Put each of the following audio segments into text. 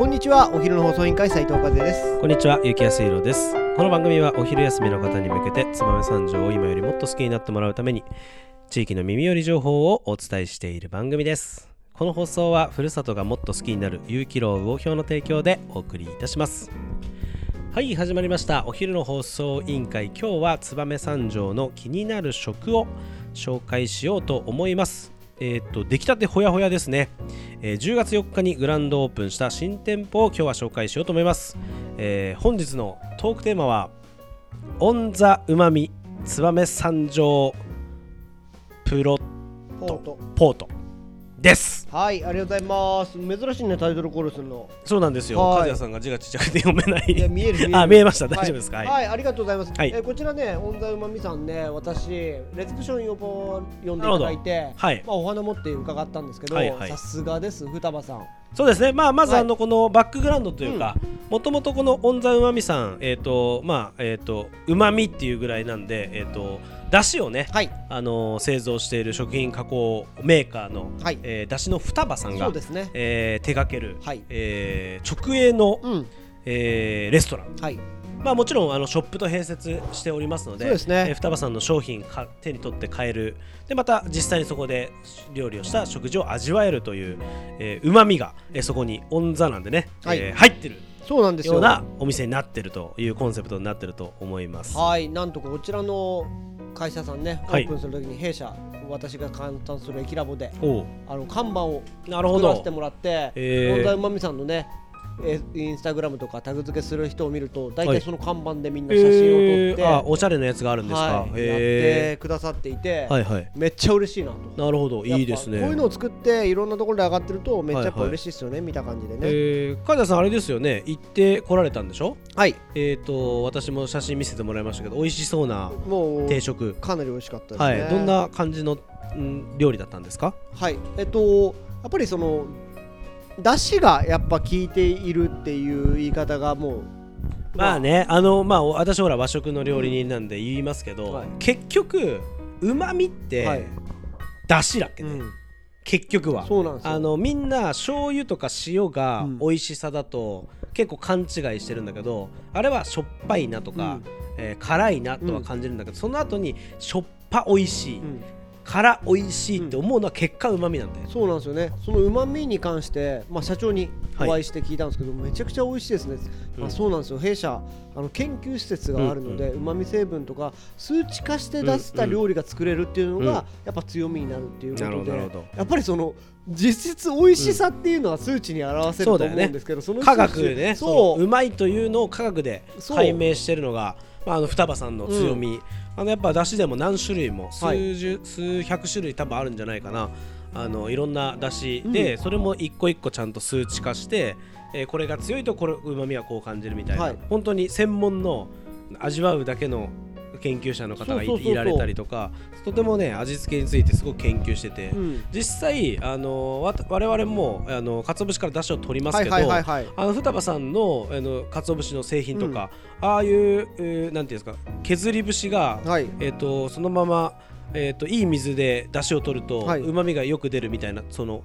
こんにちはお昼の放送委員会斉藤和也ですこんにちは、ゆきやすいろです。この番組はお昼休みの方に向けて、燕三条を今よりもっと好きになってもらうために、地域の耳寄り情報をお伝えしている番組です。この放送は、ふるさとがもっと好きになる有機楼魚票の提供でお送りいたします。はい、始まりました。お昼の放送委員会、今日は燕三条の気になる食を紹介しようと思います。えーっと出来たてほやほやですね、えー10月4日にグランドオープンした新店舗を今日は紹介しようと思います、えー本日のトークテーマはオンザうまみ燕三条プロポート。ポートです。はいありがとうございます。珍しいねタイトルコールするの。そうなんですよ。はい。さんが字がちっちゃくて読めない。いや見える見える。あ見えました。はい。大丈夫ですか？はい、はい、ありがとうございます、はい。えーこちらねオンザうまみさんね私レセプション呼ぼ呼んでいただいてはい。まあ、お花持って伺ったんですけど、はいはい。さすがです双葉さんそうですね、まあ、まずはい。あのこのバックグラウンドというか、もともとこのオンザうまみさん、えっ、と、まあ、えっ、と、うまみっていうぐらいなんで、えっ、と、だしをね、はい。あのー製造している食品加工メーカーの、はい。えーだしの双葉さんがそう、ですね。えー手掛ける、はい。えー直営の、うん。えーレストラン。はいまあ、もちろんあのショップと併設しておりますのでそうですね。えー双葉さんの商品か手に取って買える。でまた実際にそこで料理をした食事を味わえるといううまみが、えーそこにオンザなんでね、はい。えー入ってるそうなんですよ。ようなお店になってるというコンセプトになってると思います。はい。なんとこちらの会社さんねオはい。ープンするときに弊社、私が簡単する駅ラボであの看板を作らせてもらってへー。本田うまみさんのねえインスタグラムとかタグ付けする人を見ると大はい。体その看板でみんな写真を撮って、えーあおしゃれなやつがあるんですか、はい、やってへくださっていて、ーはいはい。めっちゃ嬉しいなと。なるほど。いいですね。こういうのを作っていろんなところで上がってるとめっちゃやっぱはいはい。嬉しいですよね、見た感じでね。えー、梶田さんあれですよね。行って来られたんでしょ？はい。えっ、と私も写真見せてもらいましたけど美味しそうなもう定食かなり美味しかったですね。はい。どんな感じの、ん、料理だったんですか？はい。えっとやっぱりその出汁がやっぱ効いているっていう言い方がもうまあねあのまあ私ほら和食の料理人なんで言いますけど、はい。結局うまみって、はい。だしだっけね、うん。結局は。そうなんですよ。あのみんな醤油とか塩がうん。美味しさだと結構勘違いしてるんだけどあれはしょっぱいなとか、うん。えー辛いなとは感じるんだけど、その後にしょっぱ美味しい、うん辛美味しいって思うのは結果うまみなんだよ、そうなんですよね。そのうまみに関して、まあ、社長にお会いして聞いたんですけど、めちゃくちゃ美味しいですね、うん。まあ、そうなんですよ。弊社あの研究施設があるのでうま、み成分とか数値化して出した料理が作れるっていうのが、うんやっぱ強みになるっていうことでやっぱりその実質美味しさっていうのは数値に表せると思うんですけど、その科学でねそう。う。まいというのを科学で解明してるのが、まあ、あの双葉さんの強み、あのやっぱだしでも何種類も数はい。十、数百種類多分あるんじゃないかな。あのいろんなだしで、それも一個一個ちゃんと数値化して、えーこれが強いとこれうまみはこう感じるみたいな、はい。本当に専門の味わうだけの研究者の方がいられたりとかとてもね味付けについてすごく研究してて、うん。実際あのわ我々もあの鰹節から出汁を取りますけど、あの双葉さんのあの鰹節の製品とか、ああいう、えーなんていうんですか削り節が、はい。えっ、とそのままえっ、といい水で出汁を取るとはい。うまみがよく出るみたいなその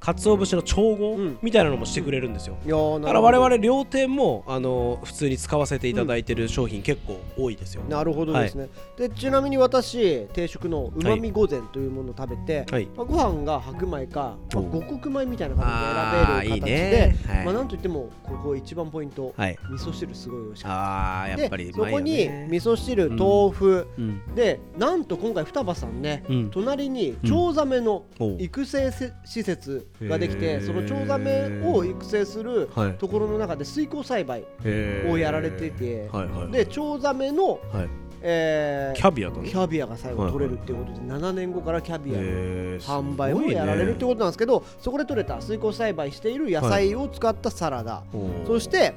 鰹節の調合うんみたいなのもしてくれるんですよ。いやーだから我々両店もあの普通に使わせていただいてる商品結構多いですよ。なるほどですね、でちなみに私定食のうまみ御膳というものを食べて、はい。まあ、ご飯が白米か、まあ、お五穀米みたいな感じで選べる形でね。はい。まあ、なんといってもここ一番ポイント、はい。味噌汁すごい美味しかっああたやっぱりうまいよでそこにね。味噌汁うん豆腐、うん。でなんと今回双葉さんね、うん。隣にチョウザメの育成せ施設ができへてー。そのチョウザメを育成するはい。ところの中で水耕栽培をやられててはいはい。でチョウザメの、はい。えーキャビアだね。キ。ャビアが最後取れるっていうことで、7年後からキャビアの販売をやられるってことなんですけどそこで採れた水耕栽培している野菜を使ったサラダ、すごいねそして、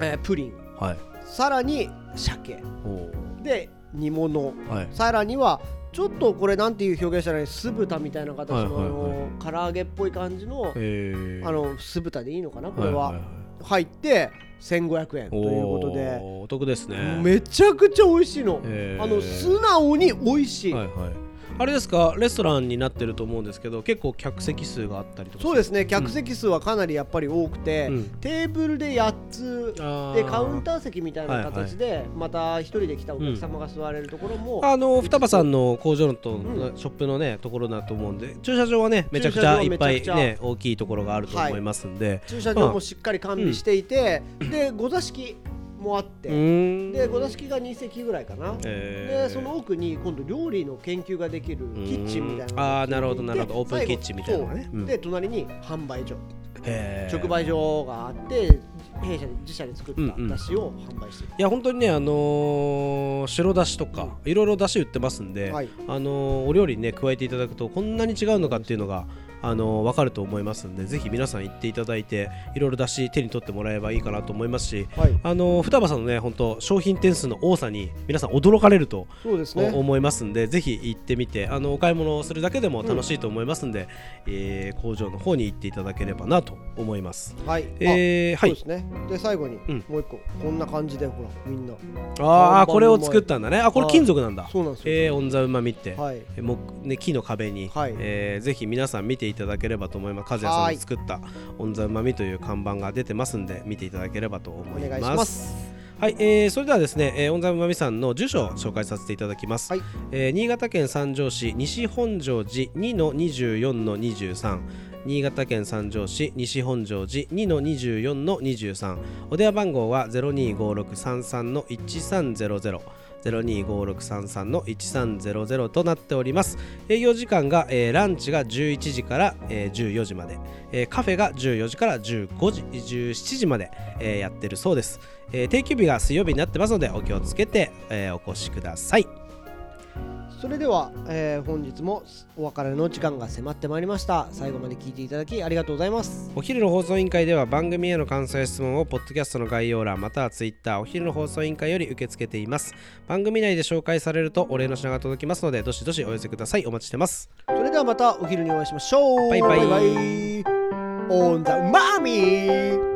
えープリン。はい。さらに鮭。おで煮物。ーはい。さらにはちょっとこれなんていう表現したらいい酢豚みたいな形の、はい唐揚げっぽい感じの、あの酢豚でいいのかなこれは,、いいい。入って1500円ということで。お得ですね。めちゃくちゃ美味しいの、あの素直に美味しい、はいはい。あれですかレストランになってると思うんですけど結構客席数があったりとかそうですね。客席数はかなりやっぱり多くて、うん。テーブルで8つでカウンター席みたいな形でまた一人で来たお客様が座れるところも、あの双葉さんの工場のと、うショップのねところだと思うんで駐車場はねめちゃくちゃいっぱいね大きいところがあると思いますんで、駐車場もしっかり完備していて、でご座敷もあって、でご座敷が2席ぐらいかな、えー。でその奥に今度料理の研究ができるキッチンみたいなのがあーなるほどなるほど。でオープンキッチンみたいなね。うん。で隣に販売所。直売所があって弊社で自社で作ったうんうん。だしを販売している、いや本当にねあのー白だしとかいろいろだし売ってますんで、はい。あのーお料理にね加えていただくとこんなに違うのかっていうのがあのー分かると思いますんでぜひ皆さん行っていただいていろいろだし手に取ってもらえばいいかなと思いますしはい、あのー双葉さんのね本当商品点数の多さに皆さん驚かれると思いますんで、ぜひ行ってみてあのお買い物をするだけでも楽しいと思いますんで、えー工場の方に行っていただければなと思います。はい、えー、はい。あそうですね。で最後にうん。もう一個、こんな感じでほらみんな。ああこれを作ったんだね。あこれ金属なんだ。そうなんですよ、えー、 On the Umami って、はい。えもうね、木の壁に、はい。えーぜひ皆さん見ていただければと思います。和也さんはいの作った On the Umami という看板が出てますんで見ていただければと思います。はい、えーそれではですね、えー、 On the Umami さんの住所を紹介させていただきます、はい。えー新潟県三条市西本庄寺2の24の23新潟県三条市西本庄寺2の24の23お電話番号は025633の1300 025633の1300となっております。営業時間が、えーランチが11時から、えー14時まで、えーカフェが14時から15時17時まで、えーやってるそうです、えー定休日が水曜日になってますのでお気をつけて、えーお越しください。それでは、えー本日もお別れの時間が迫ってまいりました。最後まで聞いていただきありがとうございます。お昼の放送委員会では番組への感想や質問をポッドキャストの概要欄またはツイッターお昼の放送委員会より受け付けています。番組内で紹介されるとお礼の品が届きますのでどしどしお寄せください。お待ちしてます。それではまたお昼にお会いしましょう。バイバイ。バイバイ。オンザマミー